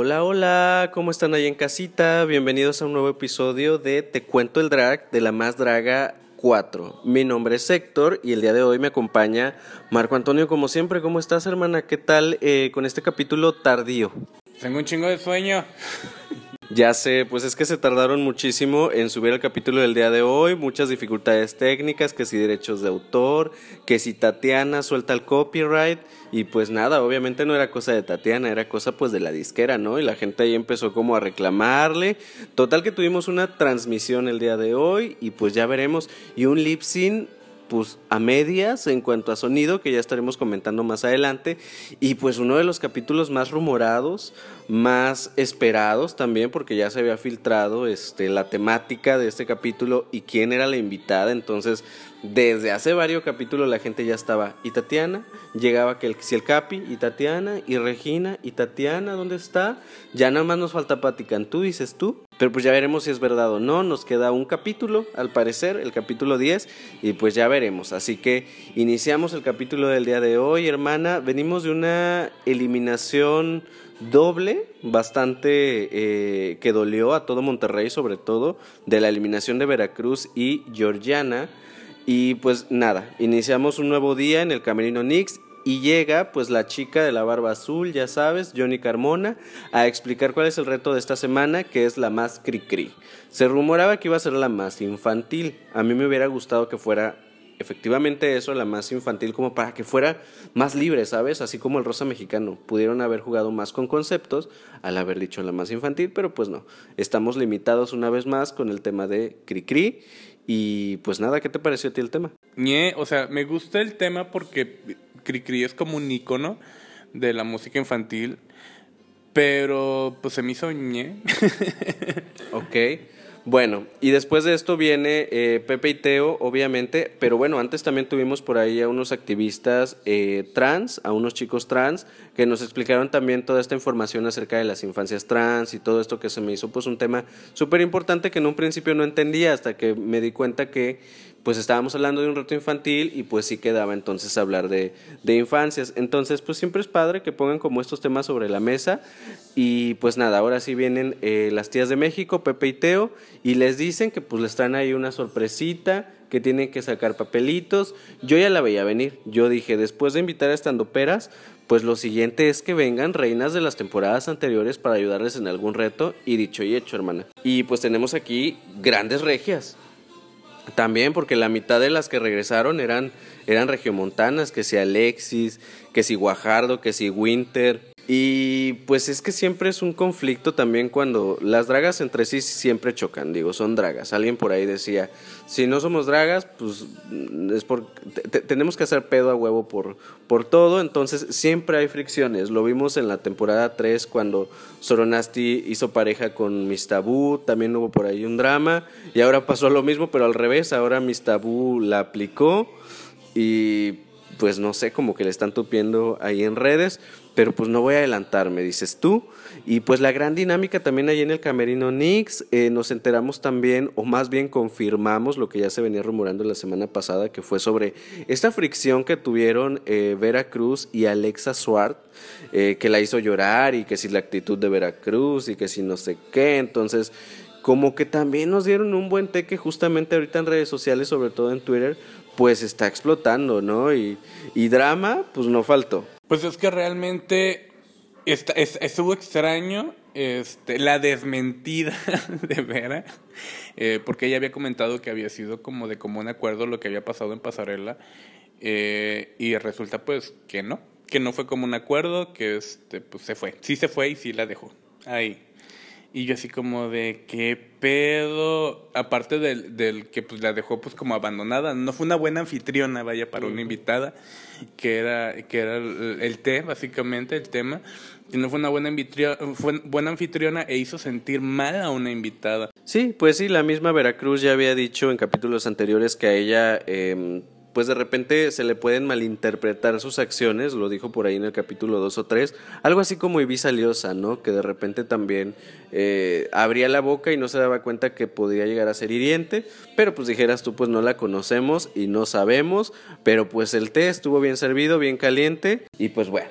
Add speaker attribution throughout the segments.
Speaker 1: Hola, hola, ¿cómo están ahí en casita? Bienvenidos a un nuevo episodio de Te cuento el drag de la más draga 4. Mi nombre es Héctor y el día de hoy me acompaña Marco Antonio como siempre. ¿Cómo estás hermana? ¿Qué tal eh, con este capítulo tardío?
Speaker 2: Tengo un chingo de sueño.
Speaker 1: Ya sé, pues es que se tardaron muchísimo en subir el capítulo del día de hoy, muchas dificultades técnicas, que si derechos de autor, que si Tatiana suelta el copyright y pues nada, obviamente no era cosa de Tatiana, era cosa pues de la disquera, ¿no? Y la gente ahí empezó como a reclamarle. Total que tuvimos una transmisión el día de hoy y pues ya veremos y un lip sync pues a medias en cuanto a sonido, que ya estaremos comentando más adelante, y pues uno de los capítulos más rumorados, más esperados también, porque ya se había filtrado este, la temática de este capítulo y quién era la invitada, entonces desde hace varios capítulos la gente ya estaba, y Tatiana, llegaba que si el Capi, y Tatiana, y Regina, y Tatiana, ¿dónde está? Ya nada más nos falta Pati tú dices tú, pero pues ya veremos si es verdad o no, nos queda un capítulo, al parecer, el capítulo 10, y pues ya veremos, así que iniciamos el capítulo del día de hoy, hermana, venimos de una eliminación doble, bastante eh, que dolió a todo Monterrey, sobre todo, de la eliminación de Veracruz y Georgiana, y pues nada, iniciamos un nuevo día en el Camerino Nix y llega pues la chica de la barba azul, ya sabes, Johnny Carmona, a explicar cuál es el reto de esta semana, que es la más cri cri. Se rumoraba que iba a ser la más infantil. A mí me hubiera gustado que fuera efectivamente eso, la más infantil, como para que fuera más libre, ¿sabes? Así como el rosa mexicano. Pudieron haber jugado más con conceptos al haber dicho la más infantil, pero pues no. Estamos limitados una vez más con el tema de cri cri y pues nada, ¿qué te pareció a ti el tema?
Speaker 2: Ñe, o sea, me gusta el tema porque Cricri es como un icono de la música infantil, pero pues se me hizo ñe.
Speaker 1: ok. Bueno, y después de esto viene eh, Pepe y Teo, obviamente, pero bueno, antes también tuvimos por ahí a unos activistas eh, trans, a unos chicos trans, que nos explicaron también toda esta información acerca de las infancias trans y todo esto que se me hizo pues un tema súper importante que en un principio no entendía hasta que me di cuenta que pues estábamos hablando de un reto infantil y pues sí quedaba entonces hablar de, de, infancias. Entonces pues siempre es padre que pongan como estos temas sobre la mesa y pues nada, ahora sí vienen eh, las tías de México, Pepe y Teo, y les dicen que pues les traen ahí una sorpresita, que tienen que sacar papelitos. Yo ya la veía venir, yo dije, después de invitar a estandoperas, pues lo siguiente es que vengan reinas de las temporadas anteriores para ayudarles en algún reto y dicho y hecho, hermana. Y pues tenemos aquí grandes regias también porque la mitad de las que regresaron eran, eran regiomontanas, que si Alexis, que si Guajardo, que si Winter. Y pues es que siempre es un conflicto también cuando las dragas entre sí siempre chocan, digo, son dragas. Alguien por ahí decía, si no somos dragas, pues es por, tenemos que hacer pedo a huevo por, por todo, entonces siempre hay fricciones. Lo vimos en la temporada 3 cuando Soronasti hizo pareja con Miss Tabú, también hubo por ahí un drama, y ahora pasó lo mismo, pero al revés, ahora Miss Tabú la aplicó y pues no sé, como que le están tupiendo ahí en redes, pero pues no voy a adelantarme, dices tú. Y pues la gran dinámica también ahí en el Camerino Nix, eh, nos enteramos también, o más bien confirmamos lo que ya se venía rumorando la semana pasada, que fue sobre esta fricción que tuvieron eh, Vera Cruz y Alexa Swart, eh, que la hizo llorar y que si la actitud de Veracruz y que si no sé qué, entonces como que también nos dieron un buen teque justamente ahorita en redes sociales, sobre todo en Twitter, pues está explotando, ¿no? Y, drama, pues no faltó.
Speaker 2: Pues es que realmente está, estuvo extraño este, la desmentida de Vera, eh, porque ella había comentado que había sido como de común acuerdo lo que había pasado en Pasarela, eh, y resulta pues que no, que no fue como un acuerdo, que este, pues se fue, sí se fue y sí la dejó ahí. Y yo así como de, ¿qué pedo? Aparte del, del, que pues la dejó pues como abandonada. No fue una buena anfitriona, vaya, para una invitada, que era, que era el, té, básicamente, el tema. Y no fue una buena, fue buena anfitriona e hizo sentir mal a una invitada.
Speaker 1: Sí, pues sí, la misma Veracruz ya había dicho en capítulos anteriores que a ella... Eh, pues de repente se le pueden malinterpretar sus acciones, lo dijo por ahí en el capítulo 2 o 3, algo así como Ibiza Liosa, ¿no? Que de repente también eh, abría la boca y no se daba cuenta que podía llegar a ser hiriente, pero pues dijeras tú, pues no la conocemos y no sabemos, pero pues el té estuvo bien servido, bien caliente y pues bueno.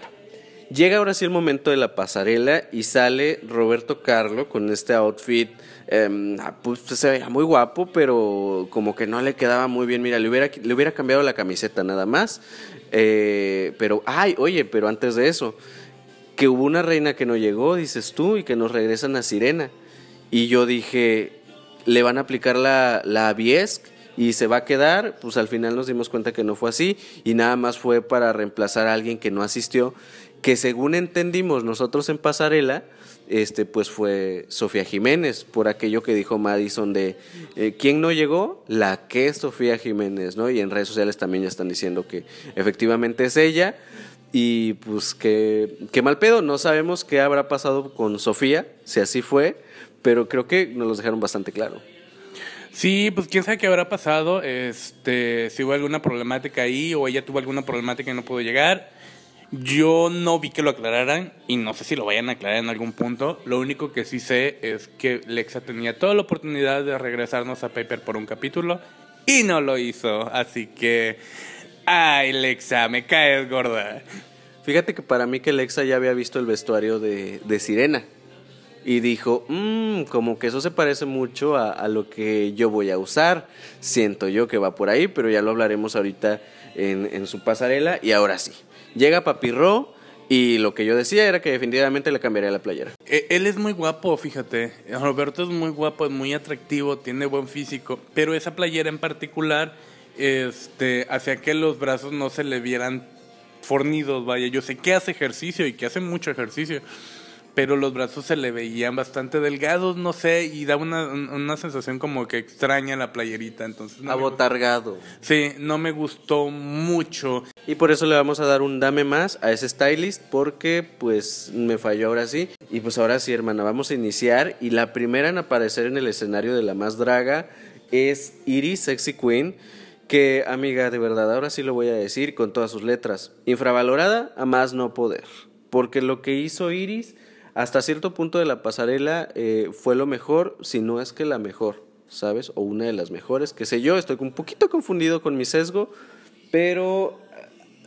Speaker 1: Llega ahora sí el momento de la pasarela y sale Roberto Carlo con este outfit. Ah, pues se veía muy guapo, pero como que no le quedaba muy bien. Mira, le hubiera, le hubiera cambiado la camiseta nada más. Eh, pero, ay, oye, pero antes de eso, que hubo una reina que no llegó, dices tú, y que nos regresan a Sirena. Y yo dije, le van a aplicar la, la Biesc y se va a quedar, pues al final nos dimos cuenta que no fue así y nada más fue para reemplazar a alguien que no asistió, que según entendimos nosotros en pasarela, este pues fue Sofía Jiménez, por aquello que dijo Madison de eh, ¿quién no llegó? La que es Sofía Jiménez, ¿no? Y en redes sociales también ya están diciendo que efectivamente es ella. Y pues que, que mal pedo, no sabemos qué habrá pasado con Sofía, si así fue, pero creo que nos lo dejaron bastante claro.
Speaker 2: Sí, pues quién sabe qué habrá pasado, este, si hubo alguna problemática ahí o ella tuvo alguna problemática y no pudo llegar. Yo no vi que lo aclararan y no sé si lo vayan a aclarar en algún punto. Lo único que sí sé es que Lexa tenía toda la oportunidad de regresarnos a Paper por un capítulo y no lo hizo. Así que, ay Lexa, me caes gorda.
Speaker 1: Fíjate que para mí que Lexa ya había visto el vestuario de, de Sirena y dijo, mmm, como que eso se parece mucho a, a, lo que yo voy a usar. Siento yo que va por ahí, pero ya lo hablaremos ahorita en, en su pasarela. Y ahora sí, llega Papirro y lo que yo decía era que definitivamente le cambiaría la playera.
Speaker 2: Eh, Él es muy guapo, fíjate. Roberto es muy guapo, es muy atractivo, tiene buen físico, pero esa playera en particular este, hacía que los brazos no se le vieran fornidos, vaya. Yo sé que hace ejercicio y que hace mucho ejercicio, pero los brazos se le veían bastante delgados, no sé, y da una, una sensación como que extraña la playerita, entonces... No
Speaker 1: Abotargado.
Speaker 2: Sí, no me gustó mucho.
Speaker 1: Y por eso le vamos a dar un dame más a ese stylist, porque pues me falló ahora sí. Y pues ahora sí, hermana, vamos a iniciar. Y la primera en aparecer en el escenario de la más draga es Iris Sexy Queen que amiga, de verdad, ahora sí lo voy a decir con todas sus letras, infravalorada a más no poder, porque lo que hizo Iris hasta cierto punto de la pasarela eh, fue lo mejor, si no es que la mejor, ¿sabes? O una de las mejores, qué sé yo, estoy un poquito confundido con mi sesgo, pero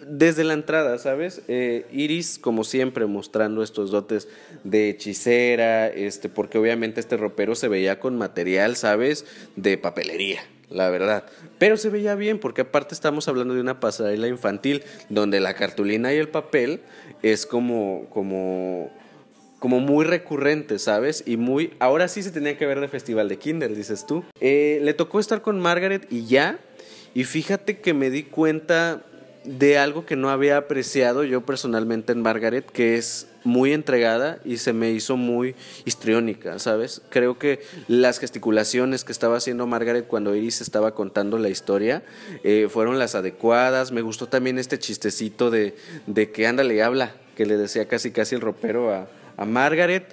Speaker 1: desde la entrada, ¿sabes? Eh, Iris, como siempre, mostrando estos dotes de hechicera, este, porque obviamente este ropero se veía con material, ¿sabes? De papelería, la verdad. Pero se veía bien, porque aparte estamos hablando de una pasarela infantil, donde la cartulina y el papel es como, como, como muy recurrente, ¿sabes? Y muy, ahora sí se tenía que ver de festival de Kinder, dices tú. Eh, le tocó estar con Margaret y ya, y fíjate que me di cuenta de algo que no había apreciado yo personalmente en Margaret, que es muy entregada y se me hizo muy histriónica, ¿sabes? Creo que las gesticulaciones que estaba haciendo Margaret cuando Iris estaba contando la historia eh, fueron las adecuadas. Me gustó también este chistecito de, de que ándale, habla, que le decía casi casi el ropero a, a Margaret.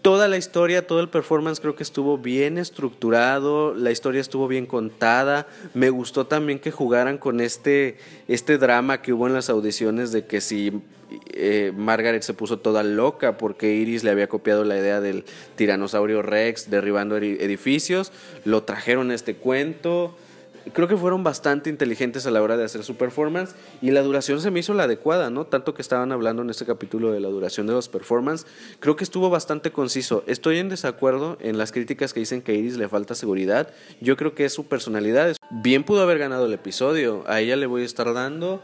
Speaker 1: Toda la historia, todo el performance creo que estuvo bien estructurado, la historia estuvo bien contada. Me gustó también que jugaran con este, este drama que hubo en las audiciones de que si eh, Margaret se puso toda loca porque Iris le había copiado la idea del tiranosaurio Rex derribando edificios, lo trajeron a este cuento creo que fueron bastante inteligentes a la hora de hacer su performance y la duración se me hizo la adecuada, ¿no? Tanto que estaban hablando en este capítulo de la duración de los performances, creo que estuvo bastante conciso. Estoy en desacuerdo en las críticas que dicen que a Iris le falta seguridad. Yo creo que es su personalidad. Bien pudo haber ganado el episodio. A ella le voy a estar dando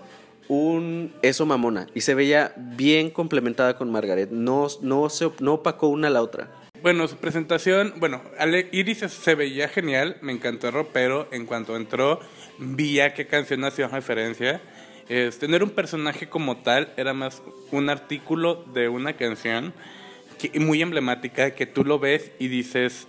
Speaker 1: un eso mamona y se veía bien complementada con Margaret. No, no, se, no opacó una a la otra.
Speaker 2: Bueno, su presentación, bueno, Iris se veía genial, me encantó el ropero. En cuanto entró, vi a qué canción hacía referencia. Es, tener un personaje como tal era más un artículo de una canción que, muy emblemática que tú lo ves y dices,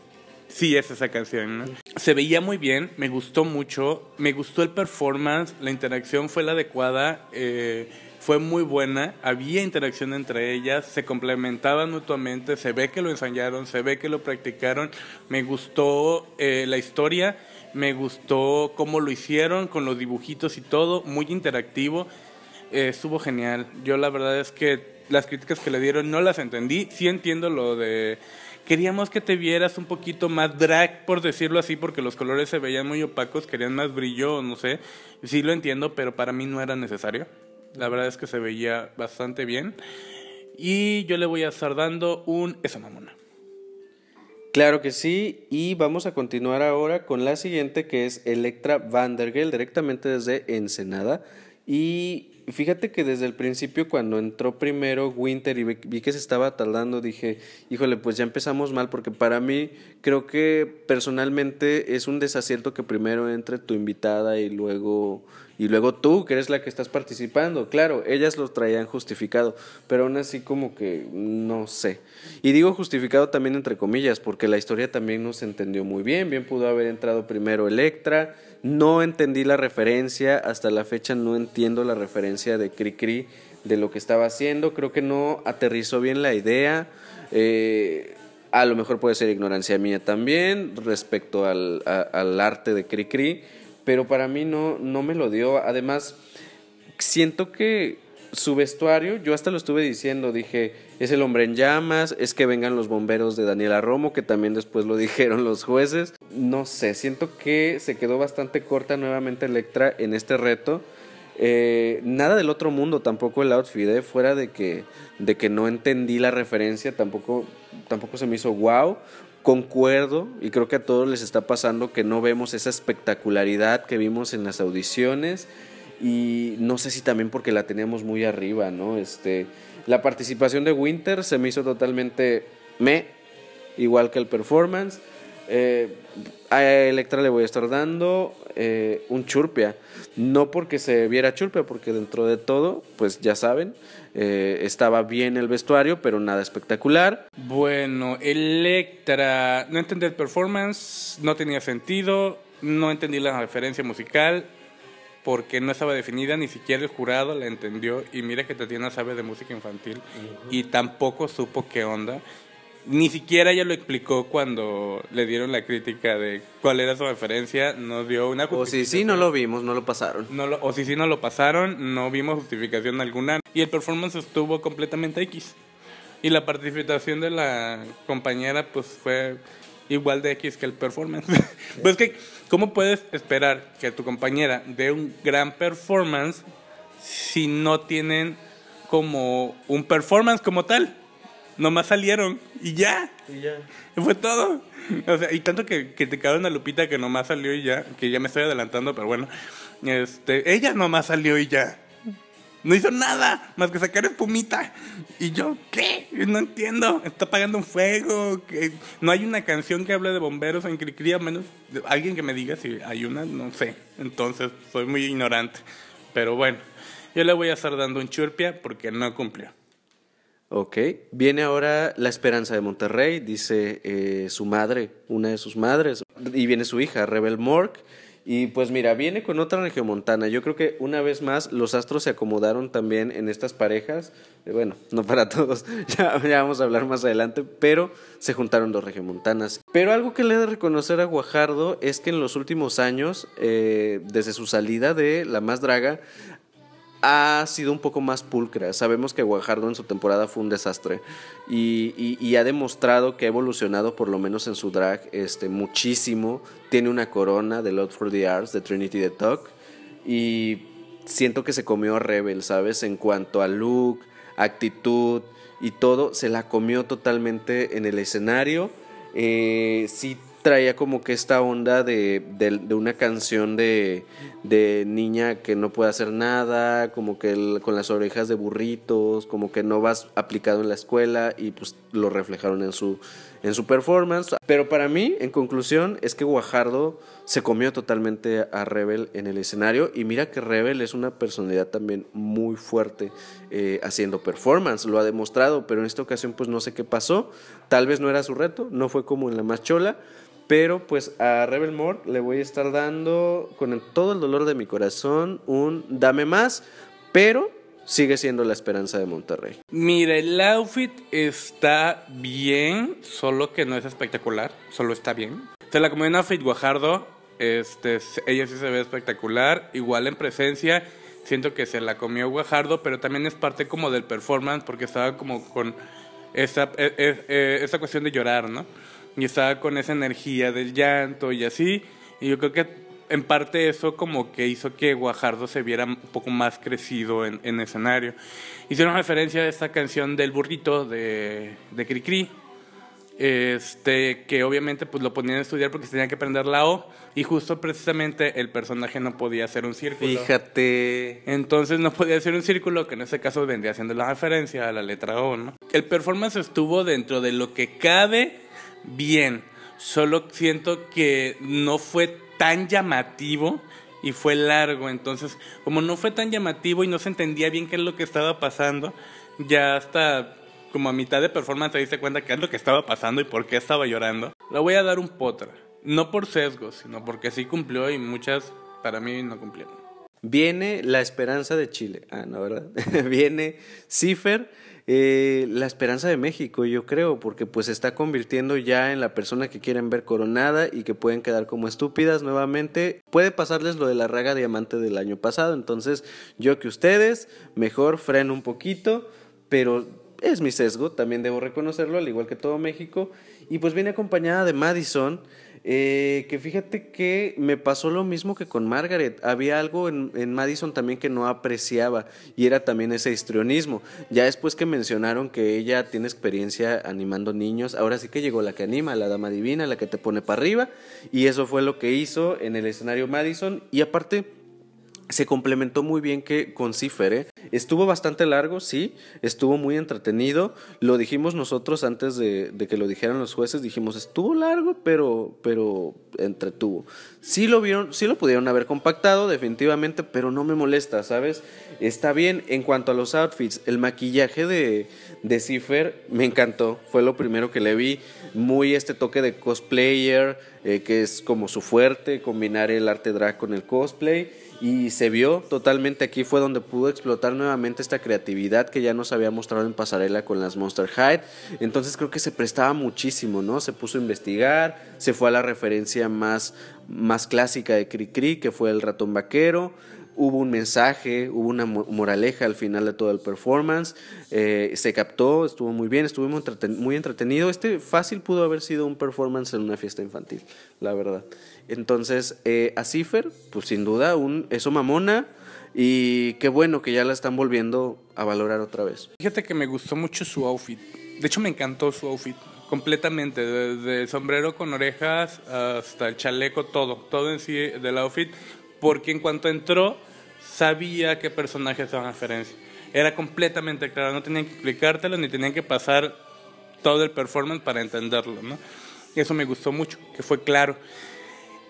Speaker 2: sí es esa canción. ¿no? Se veía muy bien, me gustó mucho, me gustó el performance, la interacción fue la adecuada. Eh, fue muy buena, había interacción entre ellas, se complementaban mutuamente, se ve que lo ensayaron, se ve que lo practicaron, me gustó eh, la historia, me gustó cómo lo hicieron con los dibujitos y todo, muy interactivo, eh, estuvo genial. Yo la verdad es que las críticas que le dieron no las entendí, sí entiendo lo de queríamos que te vieras un poquito más drag, por decirlo así, porque los colores se veían muy opacos, querían más brillo, no sé. Sí lo entiendo, pero para mí no era necesario. La verdad es que se veía bastante bien. Y yo le voy a estar dando un esa mamona.
Speaker 1: Claro que sí, y vamos a continuar ahora con la siguiente que es Electra Vandergel, directamente desde Ensenada. Y fíjate que desde el principio cuando entró primero Winter y vi que se estaba tardando, dije, híjole, pues ya empezamos mal, porque para mí creo que personalmente es un desacierto que primero entre tu invitada y luego y luego tú, que eres la que estás participando. Claro, ellas lo traían justificado, pero aún así como que no sé. Y digo justificado también entre comillas, porque la historia también no se entendió muy bien. Bien pudo haber entrado primero Electra. No entendí la referencia, hasta la fecha no entiendo la referencia de Cricri de lo que estaba haciendo. Creo que no aterrizó bien la idea. Eh, a lo mejor puede ser ignorancia mía también respecto al, al arte de Cricri pero para mí no, no me lo dio. Además, siento que su vestuario, yo hasta lo estuve diciendo, dije, es el hombre en llamas, es que vengan los bomberos de Daniela Romo, que también después lo dijeron los jueces. No sé, siento que se quedó bastante corta nuevamente Electra en este reto. Eh, nada del otro mundo, tampoco el outfit, ¿eh? fuera de que, de que no entendí la referencia, tampoco, tampoco se me hizo wow concuerdo y creo que a todos les está pasando que no vemos esa espectacularidad que vimos en las audiciones y no sé si también porque la teníamos muy arriba, ¿no? Este, la participación de Winter se me hizo totalmente me, igual que el performance. Eh, a Electra le voy a estar dando eh, un churpia. No porque se viera churpia, porque dentro de todo, pues ya saben, eh, estaba bien el vestuario, pero nada espectacular.
Speaker 2: Bueno, Electra, no entendí el performance, no tenía sentido, no entendí la referencia musical, porque no estaba definida, ni siquiera el jurado la entendió. Y mira que Tatiana sabe de música infantil y tampoco supo qué onda ni siquiera ella lo explicó cuando le dieron la crítica de cuál era su referencia, no dio una
Speaker 1: O si sí, no lo vimos, no lo pasaron.
Speaker 2: No o si sí, no lo pasaron, no vimos justificación alguna. Y el performance estuvo completamente X. Y la participación de la compañera, pues fue igual de X que el performance. pues que, ¿cómo puedes esperar que tu compañera dé un gran performance si no tienen como un performance como tal? Nomás salieron y ya. Y ya. Fue todo. O sea, y tanto que, que te quedaron a Lupita que nomás salió y ya, que ya me estoy adelantando, pero bueno. Este, ella nomás salió y ya. No hizo nada más que sacar espumita. Y yo, ¿qué? No entiendo. Está apagando un fuego. que No hay una canción que hable de bomberos en Cricri, a menos alguien que me diga si hay una, no sé. Entonces, soy muy ignorante. Pero bueno, yo le voy a estar dando un churpia porque no cumplió.
Speaker 1: Ok, viene ahora la esperanza de Monterrey, dice eh, su madre, una de sus madres, y viene su hija, Rebel Mork. Y pues mira, viene con otra regiomontana. Yo creo que una vez más los astros se acomodaron también en estas parejas. Eh, bueno, no para todos, ya, vamos a hablar más adelante, pero se juntaron dos regiomontanas. Pero algo que le he de reconocer a Guajardo es que en los últimos años, eh, desde su salida de La Más Draga, ha sido un poco más pulcra. Sabemos que Guajardo en su temporada fue un desastre y, ha demostrado que ha evolucionado, por lo menos en su drag, este, muchísimo. Tiene una corona de Lord for the Arts de Trinity the Talk y siento que se comió Rebel, ¿sabes? En cuanto a look, actitud y todo, se la comió totalmente en el escenario. Eh, sí traía como que esta onda de, una canción de, niña que no puede hacer nada, como que con las orejas de burritos, como que no vas aplicado en la escuela y pues lo reflejaron en su, en su performance. Pero para mí, en conclusión, es que Guajardo se comió totalmente a Rebel en el escenario y mira que Rebel es una personalidad también muy fuerte eh, haciendo performance, lo ha demostrado, pero en esta ocasión pues no sé qué pasó, tal vez no era su reto, no fue como en la más chola, pero pues a Rebel More le voy a estar dando con todo el dolor de mi corazón un dame más, pero sigue siendo la esperanza de Monterrey.
Speaker 2: Mira, el outfit está bien, solo que no es espectacular, solo está bien. Se la comió en outfit Guajardo, este, ella sí se ve espectacular, igual en presencia, siento que se la comió Guajardo, pero también es parte como del performance porque estaba como con esa, e, e, e, esa cuestión de llorar, ¿no? Y estaba con esa energía del llanto y así. Y yo creo que en parte eso como que hizo que Guajardo se viera un poco más crecido en, en escenario. Hicieron referencia a esta canción del burrito de, de Cricri, este, que obviamente pues lo ponían a estudiar porque se tenían que aprender la O y justo precisamente el personaje no podía hacer un círculo.
Speaker 1: Fíjate.
Speaker 2: Entonces no podía hacer un círculo que en este caso vendría siendo la referencia a la letra O, ¿no? El performance estuvo dentro de lo que cabe bien, solo siento que no fue tan llamativo y fue largo, entonces como no fue tan llamativo y no se entendía bien qué es lo que estaba pasando, ya hasta como a mitad de performance te diste cuenta qué es lo que estaba pasando y por qué estaba llorando. Le voy a dar un potra. No por sesgos, sino porque sí cumplió y muchas para mí no cumplieron.
Speaker 1: Viene la esperanza de Chile. Ah, no, ¿verdad? Viene Cifer, eh, la esperanza de México, yo creo, porque pues se está convirtiendo ya en la persona que quieren ver coronada y que pueden quedar como estúpidas nuevamente. Puede pasarles lo de la raga diamante del año pasado, entonces yo que ustedes, mejor freno un poquito, pero es mi sesgo, también debo reconocerlo, al igual que todo México. Y pues viene acompañada de Madison, eh, que fíjate que me pasó lo mismo que con Margaret. Había algo en, en, Madison también que no apreciaba y era también ese histrionismo. Ya después que mencionaron que ella tiene experiencia animando niños, ahora sí que llegó la que anima, la dama divina, la que te pone para arriba. Y eso fue lo que hizo en el escenario Madison. Y aparte se complementó muy bien que con Cipher, ¿eh? Estuvo bastante largo, sí, estuvo muy entretenido. Lo dijimos nosotros antes de, que lo dijeran los jueces, dijimos, estuvo largo, pero, pero entretuvo. Sí lo vieron, sí lo pudieron haber compactado, definitivamente, pero no me molesta, ¿sabes? Está bien. En cuanto a los outfits, el maquillaje de, de Cipher me encantó. Fue lo primero que le vi. Muy este toque de cosplayer, eh, que es como su fuerte, combinar el arte drag con el cosplay y se vio totalmente aquí fue donde pudo explotar nuevamente esta creatividad que ya nos había mostrado en pasarela con las Monster High entonces creo que se prestaba muchísimo no se puso a investigar se fue a la referencia más más clásica de Cricri que fue el ratón vaquero hubo un mensaje, hubo una moraleja al final de todo el performance, eh, se captó, estuvo muy bien, estuvo muy entretenido. Este fácil pudo haber sido un performance en una fiesta infantil, la verdad. Entonces, eh, a Cipher, pues sin duda, un, eso mamona. Y qué bueno que ya la están volviendo a valorar otra vez.
Speaker 2: Fíjate que me gustó mucho su outfit. De hecho, me encantó su outfit completamente, desde el sombrero con orejas hasta el chaleco, todo, todo en sí del outfit, porque en cuanto entró sabía qué personaje estaba en referencia. Era completamente claro, no tenían que explicártelo ni tenían que pasar todo el performance para entenderlo, ¿no? Eso me gustó mucho, que fue claro.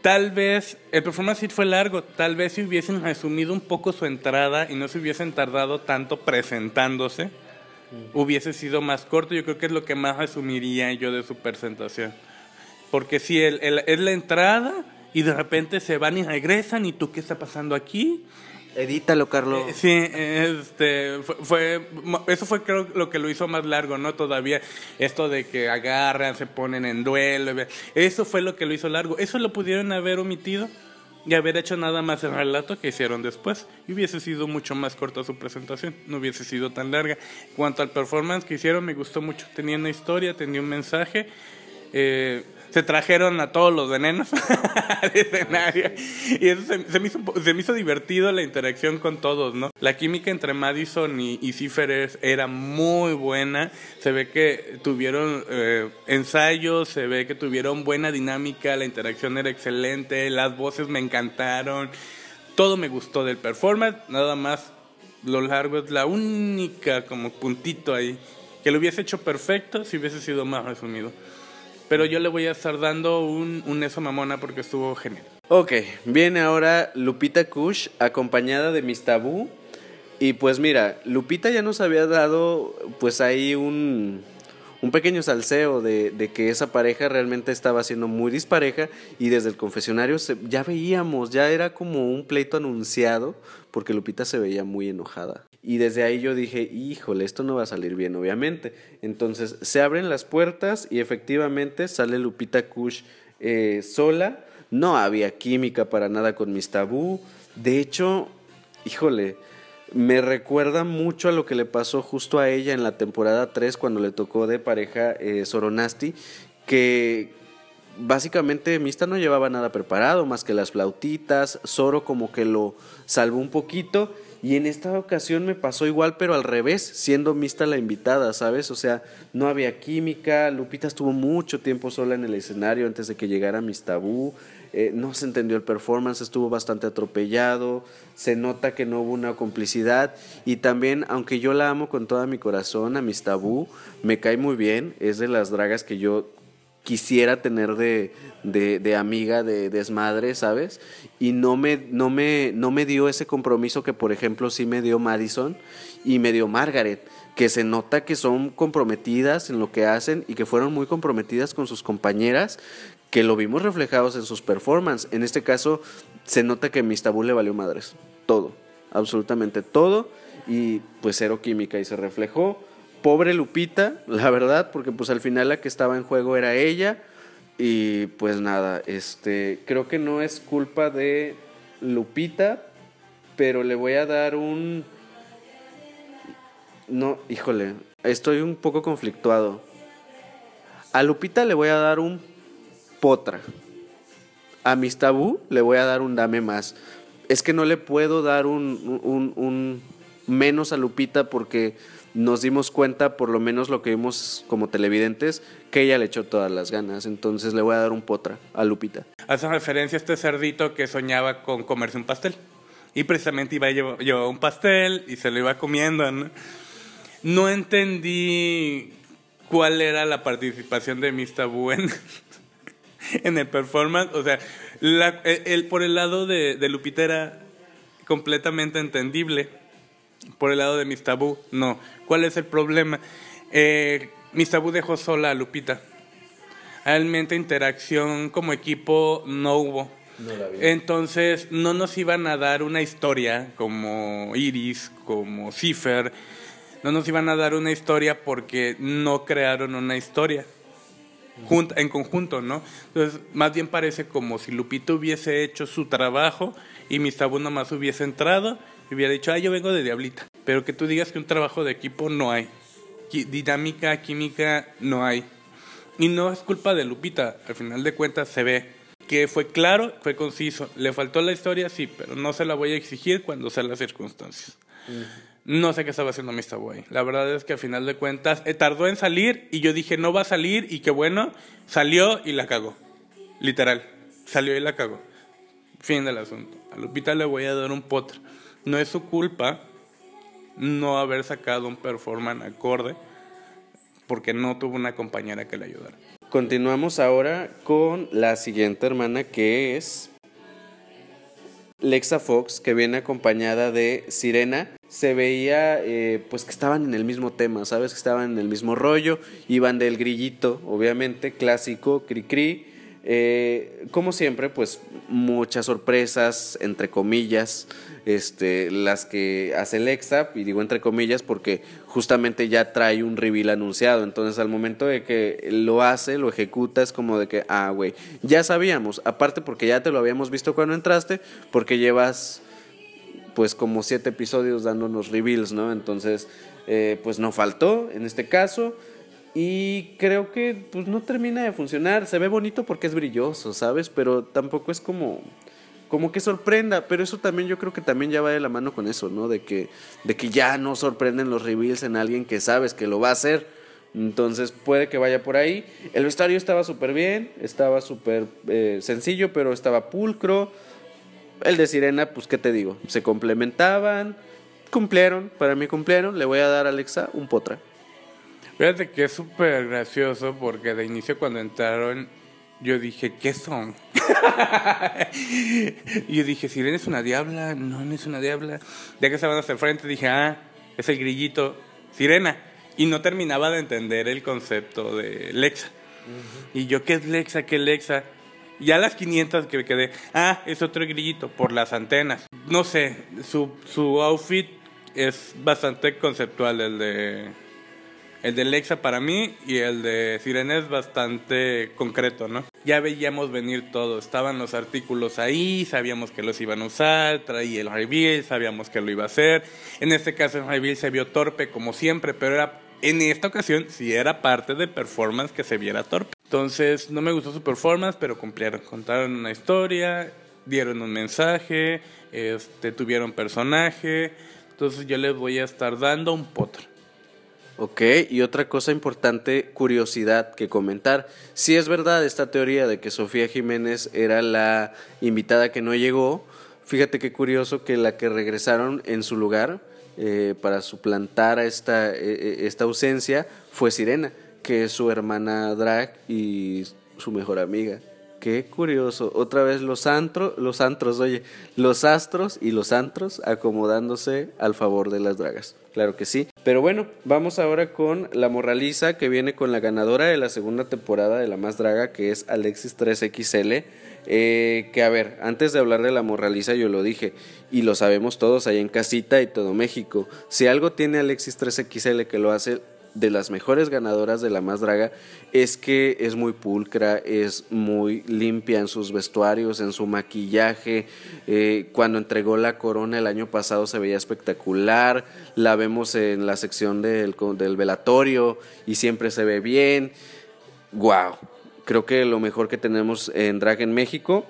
Speaker 2: Tal vez el performance sí fue largo, tal vez si hubiesen resumido un poco su entrada y no se hubiesen tardado tanto presentándose, hubiese sido más corto. Yo creo que es lo que más resumiría yo de su presentación. Porque si el, el, es la entrada y de repente se van y regresan y tú qué está pasando aquí
Speaker 1: Edítalo, Carlos.
Speaker 2: Eh, sí, este, fue, fue, eso fue creo lo que lo hizo más largo, ¿no? Todavía esto de que agarran, se ponen en duelo, eso fue lo que lo hizo largo. Eso lo pudieron haber omitido y haber hecho nada más el relato que hicieron después. Y hubiese sido mucho más corta su presentación, no hubiese sido tan larga. Cuanto al performance que hicieron, me gustó mucho. Tenía una historia, tenía un mensaje. Eh, se trajeron a todos los venenos al escenario. Y eso se, me hizo, se, me hizo, divertido la interacción con todos, ¿no? La química entre Madison y, y era muy buena. Se ve que tuvieron eh, ensayos, se ve que tuvieron buena dinámica, la interacción era excelente, las voces me encantaron. Todo me gustó del performance, nada más lo largo es la única como puntito ahí. Que lo hubiese hecho perfecto si hubiese sido más resumido. Pero yo le voy a estar dando un, un eso mamona porque estuvo genial.
Speaker 1: Ok, viene ahora Lupita Kush acompañada de Miss Tabú. Y pues mira, Lupita ya nos había dado pues ahí un, un pequeño salseo de, de, que esa pareja realmente estaba siendo muy dispareja y desde el confesionario se, ya veíamos, ya era como un pleito anunciado porque Lupita se veía muy enojada. Y desde ahí yo dije, híjole, esto no va a salir bien, obviamente. Entonces se abren las puertas y efectivamente sale Lupita Kush eh, sola. No había química para nada con mis tabú. De hecho, híjole, me recuerda mucho a lo que le pasó justo a ella en la temporada 3 cuando le tocó de pareja eh, Soronasti, que básicamente Mista no llevaba nada preparado más que las flautitas, Zoro como que lo salvó un poquito y en esta ocasión me pasó igual, pero al revés, siendo Mista la invitada, ¿sabes? O sea, no había química, Lupita estuvo mucho tiempo sola en el escenario antes de que llegara Mistabú, eh, no se entendió el performance, estuvo bastante atropellado, se nota que no hubo una complicidad y también, aunque yo la amo con todo mi corazón, a Mistabú, me cae muy bien, es de las dragas que yo quisiera tener de, de, amiga, de desmadre, ¿sabes? Y no me, no, me, no me dio ese compromiso que, por ejemplo, sí me dio Madison y me dio Margaret, que se nota que son comprometidas en lo que hacen y que fueron muy comprometidas con sus compañeras, que lo vimos reflejados en sus performances. En este caso, se nota que Mistabú le valió madres, todo, absolutamente todo, y pues cero química, y se reflejó pobre Lupita, la verdad, porque pues al final la que estaba en juego era ella. Y pues nada, este, creo que no es culpa de Lupita, pero le voy a dar un... No, híjole, estoy un poco conflictuado. A Lupita le voy a dar un potra. A mis tabú le voy a dar un dame más. Es que no le puedo dar un, un, un menos a Lupita porque nos dimos cuenta, por lo menos lo que vimos como televidentes, que ella le echó todas las ganas. Entonces le voy a dar un potra a Lupita.
Speaker 2: Hace referencia a este cerdito que soñaba con comerse un pastel. Y precisamente iba a llevar, un pastel y se lo iba comiendo. ¿no? entendí cuál era la participación de Miss Tabú en, el performance. O sea, el, por el lado de Lupita era completamente entendible por el lado de Mis Tabú, no. ¿Cuál es el problema? Eh, Mis Tabú dejó sola a Lupita. Realmente interacción como equipo no hubo. Entonces no nos iban a dar una historia como Iris, como Cipher. No nos iban a dar una historia porque no crearon una historia en conjunto, ¿no? Entonces, más bien parece como si Lupita hubiese hecho su trabajo y Mis Tabú nomás hubiese entrado y hubiera dicho, ah, yo vengo de Diablita. Pero que tú digas que un trabajo de equipo no hay. Dinámica, química, no hay. Y no es culpa de Lupita, al final de cuentas se ve que fue claro, fue conciso. Le faltó la historia, sí, pero no se la voy a exigir cuando sean las circunstancias. No sé qué estaba haciendo Mr. Boy. La verdad es que al final de cuentas eh, tardó en salir y yo dije no va a salir y qué bueno, salió y la cagó. Literal, salió y la cagó. Fin del asunto. A Lupita le voy a dar un potro no es su culpa no haber sacado un performance acorde porque no tuvo una compañera que le ayudara.
Speaker 1: Continuamos ahora con la siguiente hermana que es Lexa Fox, que viene acompañada de Sirena. Se veía eh, pues que estaban en el mismo tema, ¿sabes? Que estaban en el mismo rollo, iban del grillito, obviamente, clásico, cri cri. Eh, como siempre, pues muchas sorpresas, entre comillas este, las que hace Lexa, y digo entre comillas porque justamente ya trae un reveal anunciado, entonces al momento de que lo hace, lo ejecuta, es como de que, ah, güey, ya sabíamos, aparte porque ya te lo habíamos visto cuando entraste, porque llevas pues como siete episodios dándonos reveals, ¿no? Entonces, eh, pues no faltó en este caso. Y creo que pues no termina de funcionar. Se ve bonito porque es brilloso, ¿sabes? Pero tampoco es como como que sorprenda, pero eso también yo creo que también ya va de la mano con eso, ¿no? De que, de que ya no sorprenden los reveals en alguien que sabes que lo va a hacer. Entonces puede que vaya por ahí. El vestuario estaba súper bien, estaba súper eh, sencillo, pero estaba pulcro. El de Sirena, pues qué te digo, se complementaban, cumplieron, para mí cumplieron. Le voy a dar a Alexa un potra.
Speaker 2: Fíjate que es súper gracioso porque de inicio cuando entraron yo dije, ¿qué son? y yo dije, Sirena es una diabla, no, no es una diabla. Ya que estaban hacia el frente, dije, ah, es el grillito, Sirena. Y no terminaba de entender el concepto de Lexa. Y yo, ¿qué es Lexa? ¿Qué es Lexa? Ya a las 500 que me quedé, ah, es otro grillito por las antenas. No sé, su, su outfit es bastante conceptual, el de el de Lexa para mí y el de Sirena es bastante concreto, ¿no? Ya veíamos venir todo, estaban los artículos ahí, sabíamos que los iban a usar, traía el reveal, sabíamos que lo iba a hacer. En este caso el reveal se vio torpe como siempre, pero era en esta ocasión sí era parte de performance que se viera torpe. Entonces, no me gustó su performance, pero cumplieron. Contaron una historia, dieron un mensaje, este, tuvieron personaje. Entonces, yo les voy a estar dando un potro.
Speaker 1: Ok, y otra cosa importante, curiosidad que comentar. Si es verdad esta teoría de que Sofía Jiménez era la invitada que no llegó, fíjate qué curioso que la que regresaron en su lugar eh, para suplantar esta, eh, eh, esta ausencia fue Sirena, que es su hermana drag y su mejor amiga. Qué curioso. Otra vez los antros, los antros, oye, los astros y los antros acomodándose al favor de las dragas. Claro que sí. Pero bueno, vamos ahora con la morraliza que viene con la ganadora de la segunda temporada de La Más Draga, que es Alexis 3XL. Eh, que a ver, antes de hablar de la morraliza yo lo dije, y lo sabemos todos ahí en casita y todo México. Si algo tiene Alexis 3XL que lo hace de las mejores ganadoras de la más draga es que es muy pulcra, es muy limpia en sus vestuarios, en su maquillaje. Eh, cuando entregó la corona el año pasado se veía espectacular. La vemos en la sección del, del velatorio y siempre se ve bien. ¡Wow! Creo que lo mejor que tenemos en drag en México.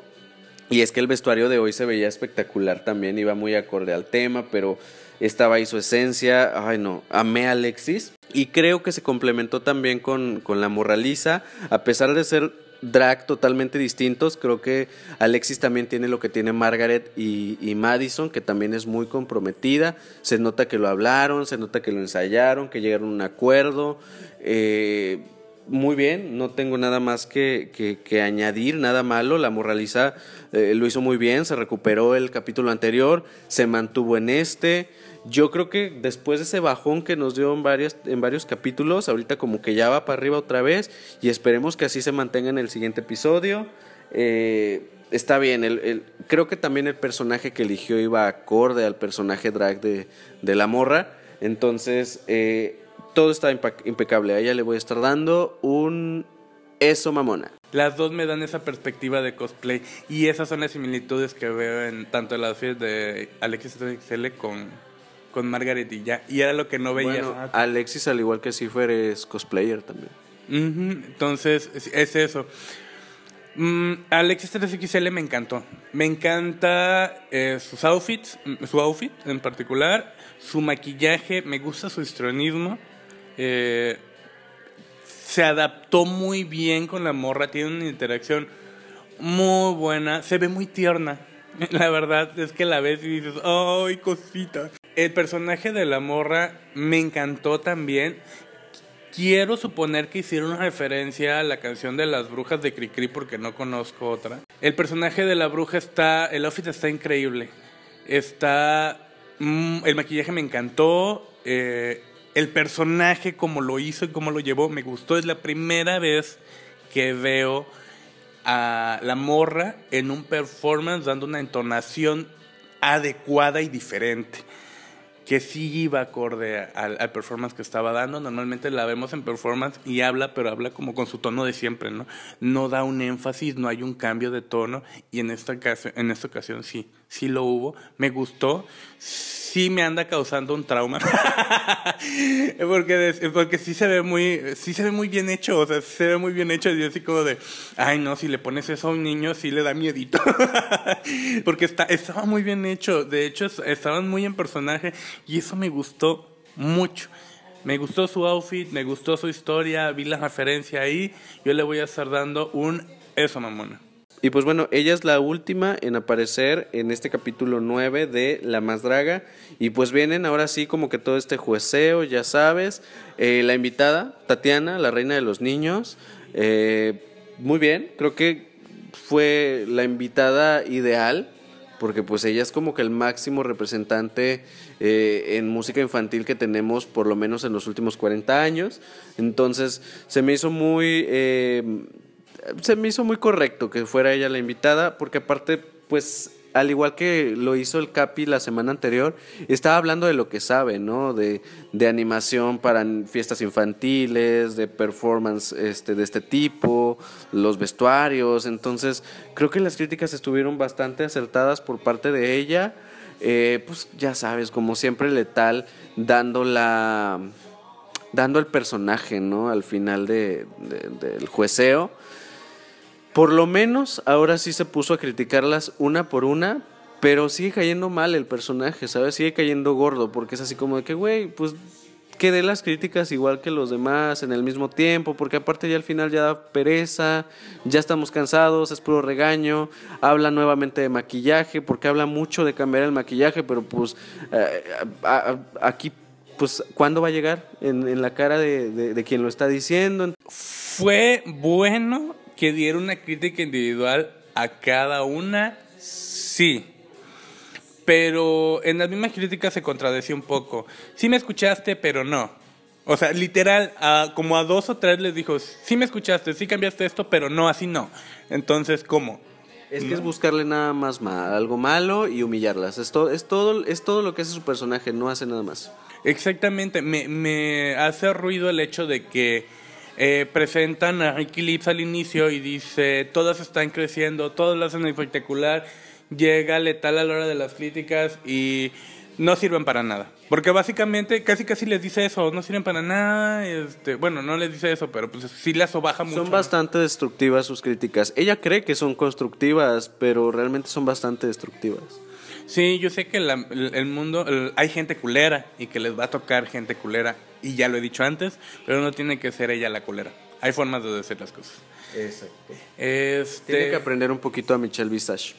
Speaker 1: Y es que el vestuario de hoy se veía espectacular también, iba muy acorde al tema, pero estaba ahí su esencia. Ay, no, amé a Alexis. Y creo que se complementó también con, con la morraliza. A pesar de ser drag totalmente distintos, creo que Alexis también tiene lo que tiene Margaret y, y, Madison, que también es muy comprometida. Se nota que lo hablaron, se nota que lo ensayaron, que llegaron a un acuerdo. Eh, muy bien, no tengo nada más que, que, que añadir, nada malo. La morraliza eh, lo hizo muy bien, se recuperó el capítulo anterior, se mantuvo en este. Yo creo que después de ese bajón que nos dio en, varios, en varios capítulos, ahorita como que ya va para arriba otra vez y esperemos que así se mantenga en el siguiente episodio. Eh, está bien, el, creo que también el personaje que eligió iba acorde al personaje drag de, de la morra. Entonces, eh, todo está impecable. A ella le voy a estar dando un eso mamona.
Speaker 2: Las dos me dan esa perspectiva de cosplay y esas son las similitudes que veo en tanto el outfit de Alexis XL con, con Margaret y ya. Y era lo que no veía.
Speaker 1: Bueno, Alexis, al igual que Cifer, es cosplayer también.
Speaker 2: Uh -huh. Entonces, es, es eso. Mm, Alexis 3XL me encantó. Me encanta eh, sus outfits, su outfit en particular, su maquillaje, me gusta su histrionismo. Eh, se adaptó muy bien con la morra, tiene una interacción muy buena, se ve muy tierna. La verdad es que la ves y dices, ¡ay, cosita! El personaje de la morra me encantó también. Quiero suponer que hicieron una referencia a la canción de las brujas de Cricri porque no conozco otra. El personaje de la bruja está, el outfit está increíble. Está, mm, el maquillaje me encantó. Eh, el personaje, como lo hizo y cómo lo llevó, me gustó. Es la primera vez que veo a la morra en un performance dando una entonación adecuada y diferente. Que sí iba acorde al, al, performance que estaba dando. Normalmente la vemos en performance y habla, pero habla como con su tono de siempre, ¿no? No da un énfasis, no hay un cambio de tono. Y en esta, ocasión, en esta ocasión sí, sí lo hubo. Me gustó sí me anda causando un trauma. porque, porque sí se ve muy, sí se ve muy bien hecho, o sea, se ve muy bien hecho y yo así como de, ay no, si le pones eso a un niño sí le da miedito. porque está, estaba muy bien hecho, de hecho estaban muy en personaje y eso me gustó mucho. Me gustó su outfit, me gustó su historia, vi la referencia ahí, yo le voy a estar dando un eso mamona.
Speaker 1: Y pues bueno, ella es la última en aparecer en este capítulo 9 de La Más Draga. Y pues vienen ahora sí como que todo este jueceo, ya sabes. Eh, la invitada, Tatiana, la reina de los niños. Eh, muy bien, creo que fue la invitada ideal. Porque pues ella es como que el máximo representante eh, en música infantil que tenemos por lo menos en los últimos 40 años. Entonces se me hizo muy se me hizo muy correcto que fuera ella la invitada, porque aparte, pues, al igual que lo hizo el Capi la semana anterior, estaba hablando de lo que sabe, ¿no? De, de animación para fiestas infantiles, de performance este, de este tipo, los vestuarios. Entonces, creo que las críticas estuvieron bastante acertadas por parte de ella. Eh, pues ya sabes, como siempre letal, dando la dando el personaje, ¿no? Al final de, del jueceo. Por lo menos ahora sí se puso a criticarlas una por una, pero sigue cayendo mal el personaje, ¿sabes? Sigue cayendo gordo, porque es así como de que, güey, pues que dé las críticas igual que los demás en el mismo tiempo, porque aparte ya al final ya da pereza, ya estamos cansados, es puro regaño, habla nuevamente de maquillaje, porque habla mucho de cambiar el maquillaje, pero pues eh, aquí, pues, ¿cuándo va a llegar en, la cara de, de quien lo está diciendo?
Speaker 2: Fue bueno que diera una crítica individual a cada una, sí pero en las mismas críticas se contradecía un poco. Sí me escuchaste, pero no. O sea, literal, como a dos o tres les dijo, sí me escuchaste, sí cambiaste esto, pero no, así no. Entonces, ¿cómo?
Speaker 1: Es que es buscarle nada más mal, algo malo y humillarlas. Es, es, todo, es todo lo que hace su personaje, no hace nada más.
Speaker 2: Exactamente, me, me hace ruido el hecho de que eh, presentan a Ricky Lips al inicio y dice, todas están creciendo, todas lo hacen espectacular llega letal a la hora de las críticas y no sirven para nada. Porque básicamente casi casi les dice eso, no sirven para nada. Este, bueno, no les dice eso, pero pues sí las sobaja mucho.
Speaker 1: Son bastante destructivas sus críticas. Ella cree que son constructivas, pero realmente son bastante destructivas.
Speaker 2: Sí, yo sé que el, mundo, hay gente culera y que les va a tocar gente culera, y ya lo he dicho antes, pero no tiene que ser ella la culera. Hay formas de decir las cosas.
Speaker 1: Exacto.
Speaker 2: Este...
Speaker 1: Tiene que aprender un poquito a Michelle Visage.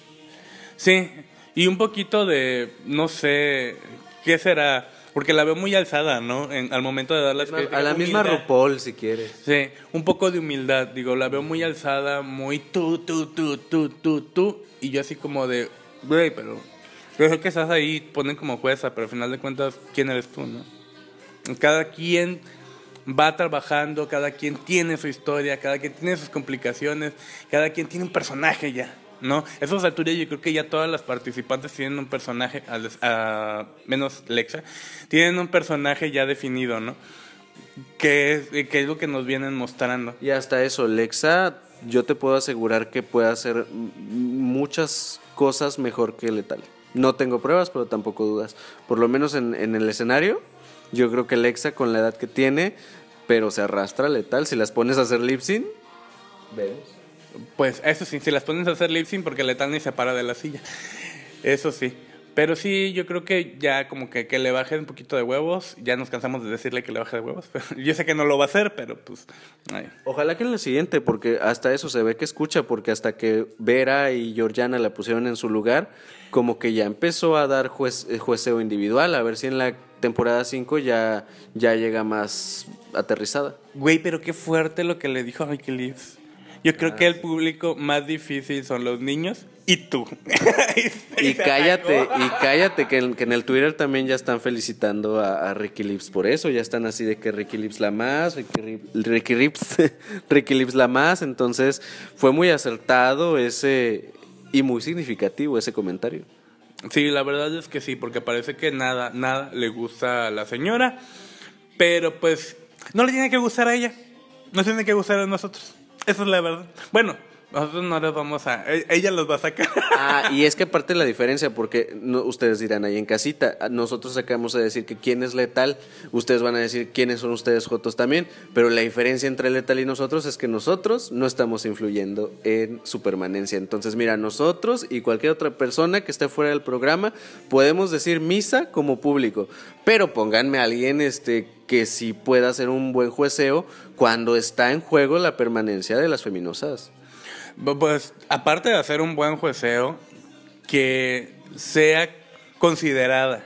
Speaker 2: Sí, y un poquito de, no sé, ¿qué será? Porque la veo muy alzada, ¿no? En, al momento de dar las
Speaker 1: A la misma RuPaul, si quieres.
Speaker 2: Sí, un poco de humildad. Digo, la veo muy alzada, muy tú, tú, tú, tú, tú, tú. Y yo así como de, güey, pero... Creo que estás ahí, ponen como jueza, pero al final de cuentas, ¿quién eres tú, no? Cada quien va trabajando, cada quien tiene su historia, cada quien tiene sus complicaciones, cada quien tiene un personaje ya. ¿no? Eso es yo creo que ya todas las participantes tienen un personaje, a, menos Lexa, tienen un personaje ya definido, ¿no? Que es, que es lo que nos vienen mostrando.
Speaker 1: Y hasta eso, Lexa, yo te puedo asegurar que puede hacer muchas cosas mejor que Letal. No tengo pruebas, pero tampoco dudas. Por lo menos en, en el escenario, yo creo que Lexa, con la edad que tiene, pero se arrastra Letal. Si las pones a hacer lip sync, vemos.
Speaker 2: Pues eso sí, si las pones a hacer lip sync porque Letal ni se para de la silla. Eso sí. Pero sí, yo creo que ya como que, que le baje un poquito de huevos. Ya nos cansamos de decirle que le baje de huevos. yo sé que no lo va a hacer, pero pues...
Speaker 1: Ojalá que en la siguiente, porque hasta eso se ve que escucha, porque hasta que Vera y Georgiana la pusieron en su lugar, como que ya empezó a dar juez, eh, jueceo individual, a ver si en la temporada 5 ya, ya llega más aterrizada.
Speaker 2: Güey, pero qué fuerte lo que le dijo a Mickey Leaves. Yo creo que el público más difícil son los niños y tú.
Speaker 1: y, cállate, y cállate, que en, el Twitter también ya están felicitando a, Ricky Lips por eso. Ya están así de que Ricky Lips la más, Ricky, Ricky Lips, Ricky Lips la más. Entonces fue muy acertado ese y muy significativo ese comentario.
Speaker 2: Sí, la verdad es que sí, porque parece que nada, nada le gusta a la señora. Pero pues no le tiene que gustar a ella. No tiene que gustar a nosotros. Esa es la verdad. Bueno, nosotros no les vamos a. E, ella los va a sacar.
Speaker 1: Ah, y es que parte de la diferencia, porque ustedes dirán ahí en casita, nosotros acabamos de decir que quién es letal, ustedes van a decir quiénes son ustedes Jotos también, pero la diferencia entre letal y nosotros es que nosotros no estamos influyendo en su permanencia. Entonces, mira, nosotros y cualquier otra persona que esté fuera del programa podemos decir misa como público, pero pónganme a alguien este que sí pueda hacer un buen jueceo cuando está en juego la permanencia de las feminosas.
Speaker 2: Pues aparte de hacer un buen jueceo, que sea considerada.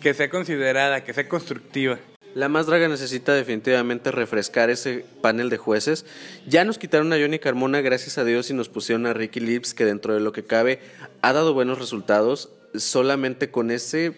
Speaker 2: Que sea considerada, que sea constructiva.
Speaker 1: La más draga necesita definitivamente refrescar ese panel de jueces. Ya nos quitaron a Johnny Carmona, gracias a Dios, y nos pusieron a Ricky Lips, que dentro de lo que cabe ha dado buenos resultados. Solamente con ese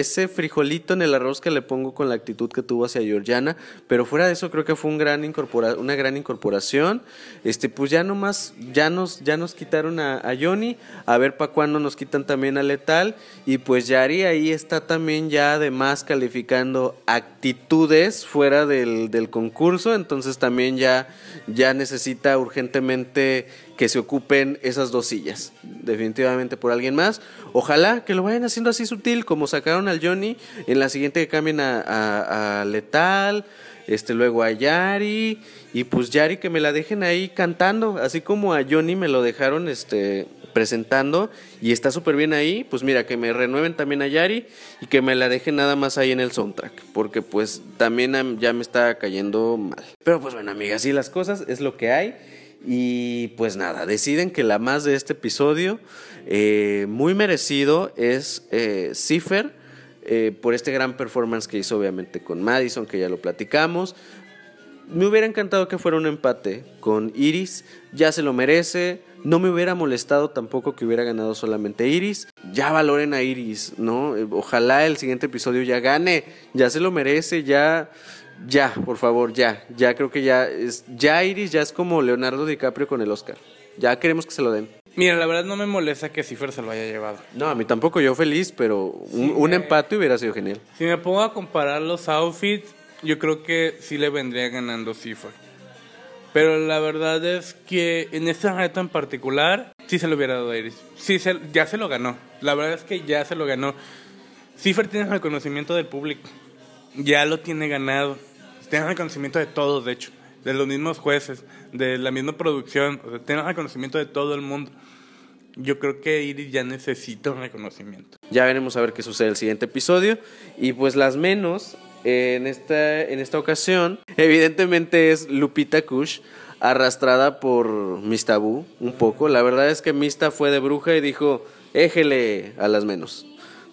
Speaker 1: ese frijolito en el arroz que le pongo con la actitud que tuvo hacia Georgiana, pero fuera de eso creo que fue un gran incorpora una gran incorporación. Este, pues ya nomás, ya nos, ya nos quitaron a, Johnny, a ver para cuándo nos quitan también a Letal, y pues Yari ahí está también ya además calificando actitudes fuera del, del concurso, entonces también ya, ya necesita urgentemente que se ocupen esas dos sillas, definitivamente por alguien más. Ojalá que lo vayan haciendo así sutil, como sacaron al Johnny, en la siguiente que cambien a, a Letal, este, luego a Yari, y pues Yari que me la dejen ahí cantando, así como a Johnny me lo dejaron este, presentando y está súper bien ahí, pues mira, que me renueven también a Yari y que me la dejen nada más ahí en el soundtrack, porque pues también ya me está cayendo mal. Pero pues bueno, amigas, así las cosas, es lo que hay. Y pues nada, deciden que la más de este episodio, eh, muy merecido, es eh, Cipher, eh, por este gran performance que hizo obviamente con Madison, que ya lo platicamos. Me hubiera encantado que fuera un empate con Iris, ya se lo merece. No me hubiera molestado tampoco que hubiera ganado solamente Iris. Ya valoren a Iris, ¿no? Ojalá el siguiente episodio ya gane, ya se lo merece, ya, ya, por favor, ya. Ya creo que ya es, ya Iris ya es como Leonardo DiCaprio con el Oscar. Ya queremos que se lo den.
Speaker 2: Mira, la verdad no me molesta que Cipher se lo haya llevado.
Speaker 1: No, a mí tampoco, yo feliz, pero un, empate hubiera sido genial.
Speaker 2: Si me pongo a comparar los outfits, yo creo que sí le vendría ganando Cipher. Pero la verdad es que en este reto en particular, sí se lo hubiera dado a Iris. Sí, ya se lo ganó. La verdad es que ya se lo ganó. Cipher tiene el reconocimiento del público. Ya lo tiene ganado. Tiene el reconocimiento de todos, de hecho. De los mismos jueces, de la misma producción. O sea, el reconocimiento de todo el mundo. Yo creo que Iris ya necesita un reconocimiento.
Speaker 1: Ya veremos a ver qué sucede el siguiente episodio. Y pues las menos en esta, en esta ocasión, evidentemente es Lupita Kush, arrastrada por Mistabu un poco. La verdad es que Mista fue de bruja y dijo, éjele a las menos.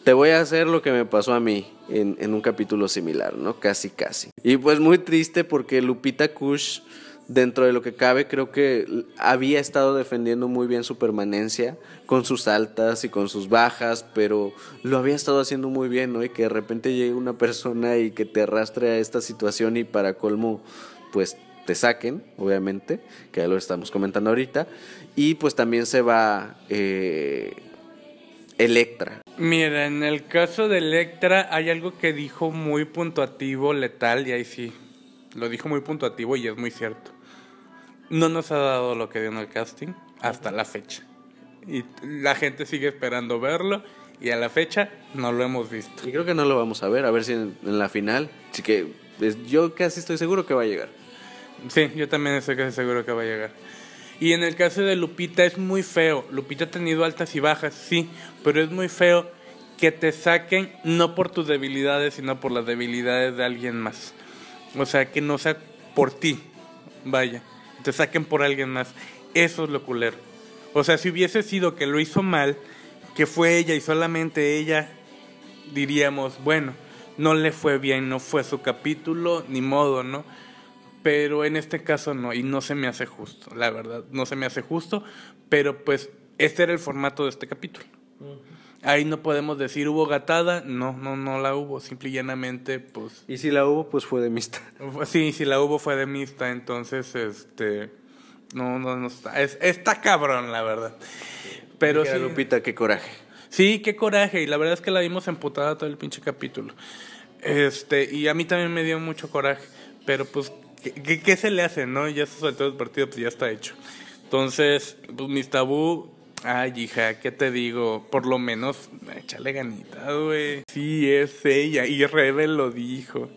Speaker 1: Te voy a hacer lo que me pasó a mí en, un capítulo similar, ¿no? Casi, casi. Y pues muy triste porque Lupita Kush dentro de lo que cabe, creo que había estado defendiendo muy bien su permanencia con sus altas y con sus bajas, pero lo había estado haciendo muy bien, ¿no? Y que de repente llegue una persona y que te arrastre a esta situación y para colmo, pues te saquen, obviamente, que ya lo estamos comentando ahorita, y pues también se va eh, Electra.
Speaker 2: Mira, en el caso de Electra hay algo que dijo muy puntuativo, letal, y ahí sí, lo dijo muy puntuativo y es muy cierto no nos ha dado lo que dio en el casting hasta la fecha. Y la gente sigue esperando verlo y a la fecha no lo hemos visto.
Speaker 1: Y creo que no lo vamos a ver, a ver si en, la final. Así que yo casi estoy seguro que va a llegar.
Speaker 2: Sí, yo también estoy casi seguro que va a llegar. Y en el caso de Lupita es muy feo. Lupita ha tenido altas y bajas, sí, pero es muy feo que te saquen no por tus debilidades, sino por las debilidades de alguien más. O sea, que no sea por ti. Vaya te saquen por alguien más. Eso es lo culero. O sea, si hubiese sido que lo hizo mal, que fue ella y solamente ella, diríamos, bueno, no le fue bien, no fue su capítulo, ni modo, ¿no? Pero en este caso no, y no se me hace justo, la verdad, no se me hace justo, pero pues este era el formato de este capítulo. Ahí no podemos decir hubo gatada, no, no, no la hubo, simple y llanamente, pues.
Speaker 1: Y si la hubo, pues fue de mixta.
Speaker 2: Sí, si la hubo fue de mixta, entonces, este, no, no, no está, es, está cabrón, la verdad. Pero sí.
Speaker 1: Lupita, qué coraje.
Speaker 2: Sí, qué coraje, y la verdad es que la vimos emputada todo el pinche capítulo. Este, y a mí también me dio mucho coraje, pero pues, ¿qué, qué, se le hace, no? Ya se soltó el partido, pues ya está hecho. Entonces, pues mis tabú Ay, hija, ¿qué te digo? Por lo menos, échale ganita, güey. Sí, es ella. Y Rebel lo dijo.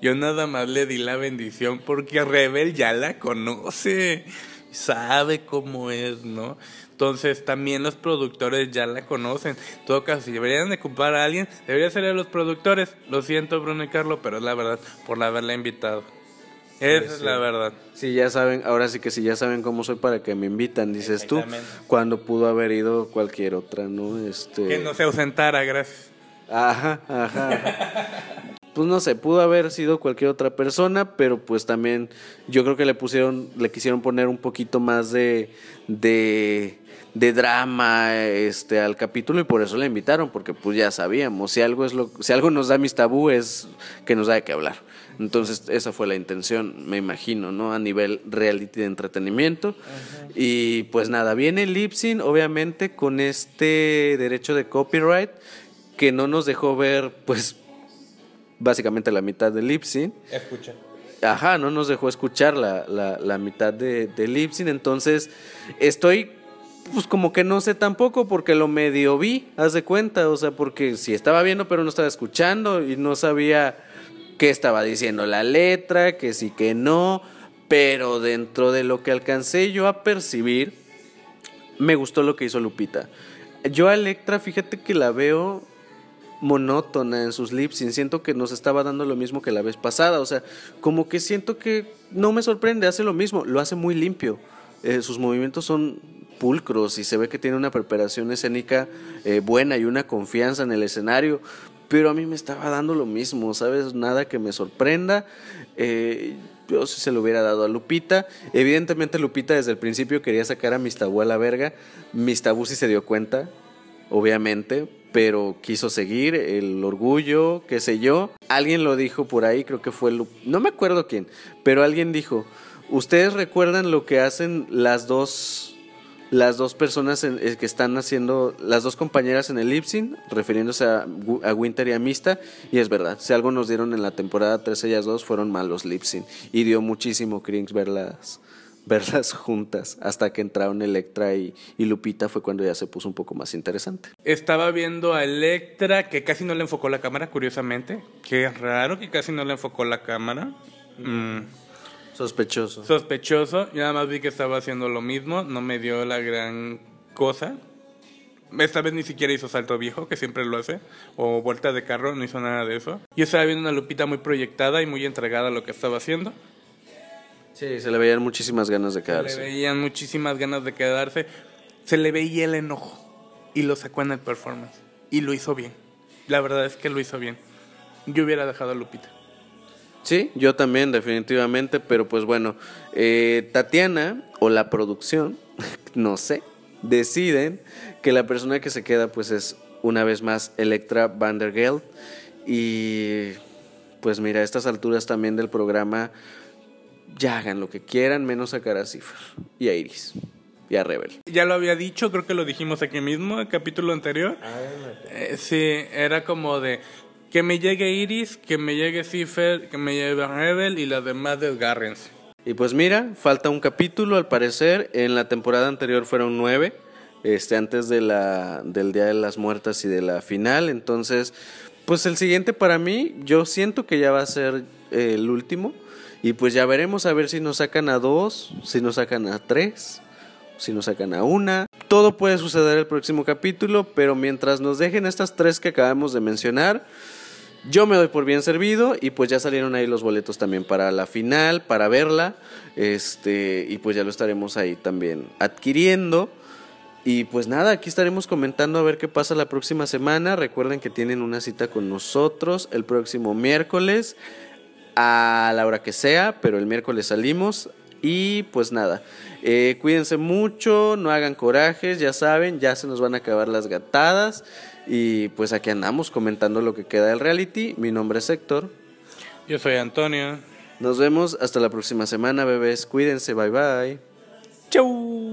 Speaker 2: Yo nada más le di la bendición porque Rebel ya la conoce. Sabe cómo es, ¿no? Entonces también los productores ya la conocen. En todo caso, si deberían de culpar a alguien, debería ser a los productores. Lo siento, Bruno y Carlos, pero es la verdad, por haberla invitado. Esa es la verdad.
Speaker 1: Si ya saben, ahora sí que si ya saben cómo soy para que me invitan, dices tú, cuando pudo haber ido cualquier otra, ¿no? Este...
Speaker 2: Que no se ausentara, gracias.
Speaker 1: Ajá, ajá. pues no sé, pudo haber sido cualquier otra persona, pero pues también yo creo que le pusieron, le quisieron poner un poquito más de, de, de drama este, al capítulo y por eso le invitaron, porque pues ya sabíamos, si algo es lo, si algo nos da mis tabúes, que nos da de qué hablar. Entonces, esa fue la intención, me imagino, ¿no? A nivel reality de entretenimiento. Y pues nada, viene Lipsin, obviamente, con este derecho de copyright que no nos dejó ver, pues, básicamente la mitad de Lipsin.
Speaker 2: Escucha.
Speaker 1: ajá, no nos dejó escuchar la, la, la mitad de, de Lipsin, entonces estoy pues como que no sé tampoco porque lo medio vi, haz de cuenta, o sea, porque sí estaba viendo pero no estaba escuchando y no sabía qué estaba diciendo la letra, que sí, que no, pero dentro de lo que alcancé yo a percibir, me gustó lo que hizo Lupita. Yo a Electra, fíjate que la veo monótona en sus lips y siento que nos estaba dando lo mismo que la vez pasada, o sea, como que siento que no me sorprende, hace lo mismo, lo hace muy limpio. Eh, sus movimientos son pulcros y se ve que tiene una preparación escénica eh, buena y una confianza en el escenario, pero a mí me estaba dando lo mismo, ¿sabes? Nada que me sorprenda. Eh, yo si se lo hubiera dado a Lupita. Evidentemente Lupita desde el principio quería sacar a Mistabú a la verga. Mistabú sí se dio cuenta, obviamente, pero quiso seguir el orgullo, qué sé yo. Alguien lo dijo por ahí, creo que fue no me acuerdo quién, pero alguien dijo, "¿Ustedes recuerdan lo que hacen las dos las dos personas eh, que están haciendo, las dos compañeras en el Lipsin, refiriéndose a, a, Winter y a Mista, y es verdad, si algo nos dieron en la temporada 3, ellas dos fueron malos Lipsin, y dio muchísimo cringe verlas, verlas juntas, hasta que entraron Electra y, y, Lupita fue cuando ya se puso un poco más interesante.
Speaker 2: Estaba viendo a Electra, que casi no le enfocó la cámara, curiosamente, que raro que casi no le enfocó la cámara. Mm.
Speaker 1: Sospechoso.
Speaker 2: Sospechoso. Yo nada más vi que estaba haciendo lo mismo. No me dio la gran cosa. Esta vez ni siquiera hizo salto viejo, que siempre lo hace. O vuelta de carro, no hizo nada de eso. Yo estaba viendo una Lupita muy proyectada y muy entregada a lo que estaba haciendo.
Speaker 1: Sí, se le veían muchísimas ganas de quedarse.
Speaker 2: Se le veían muchísimas ganas de quedarse. Se le veía el enojo. Y lo sacó en el performance. Y lo hizo bien. La verdad es que lo hizo bien. Yo hubiera dejado a Lupita.
Speaker 1: Sí, yo también, definitivamente, pero pues bueno, eh, Tatiana o la producción, no sé, deciden que la persona que se queda pues es una vez más Electra Vandergeld y pues mira, a estas alturas también del programa ya hagan lo que quieran menos sacar a Cipher y a Iris y a Rebel.
Speaker 2: Ya lo había dicho, creo que lo dijimos aquí mismo, el capítulo anterior. Eh, sí, era como de, que me llegue Iris, que me llegue Cipher, que me llegue Rebel y las demás desgárrense.
Speaker 1: Y pues mira, falta un capítulo al parecer. En la temporada anterior fueron nueve, este, antes de la, del Día de las Muertas y de la final. Entonces, pues el siguiente para mí, yo siento que ya va a ser eh, el último. Y pues ya veremos a ver si nos sacan a dos, si nos sacan a tres, si nos sacan a una. Todo puede suceder el próximo capítulo, pero mientras nos dejen estas tres que acabamos de mencionar, yo me doy por bien servido y pues ya salieron ahí los boletos también para la final, para verla. Este, y pues ya lo estaremos ahí también adquiriendo. Y pues nada, aquí estaremos comentando a ver qué pasa la próxima semana. Recuerden que tienen una cita con nosotros el próximo miércoles a la hora que sea, pero el miércoles salimos. Y pues nada, eh, cuídense mucho, no hagan corajes, ya saben, ya se nos van a acabar las gatadas. Y pues aquí andamos comentando lo que queda del reality. Mi nombre es Héctor.
Speaker 2: Yo soy Antonio.
Speaker 1: Nos vemos hasta la próxima semana, bebés. Cuídense, bye bye. Chau.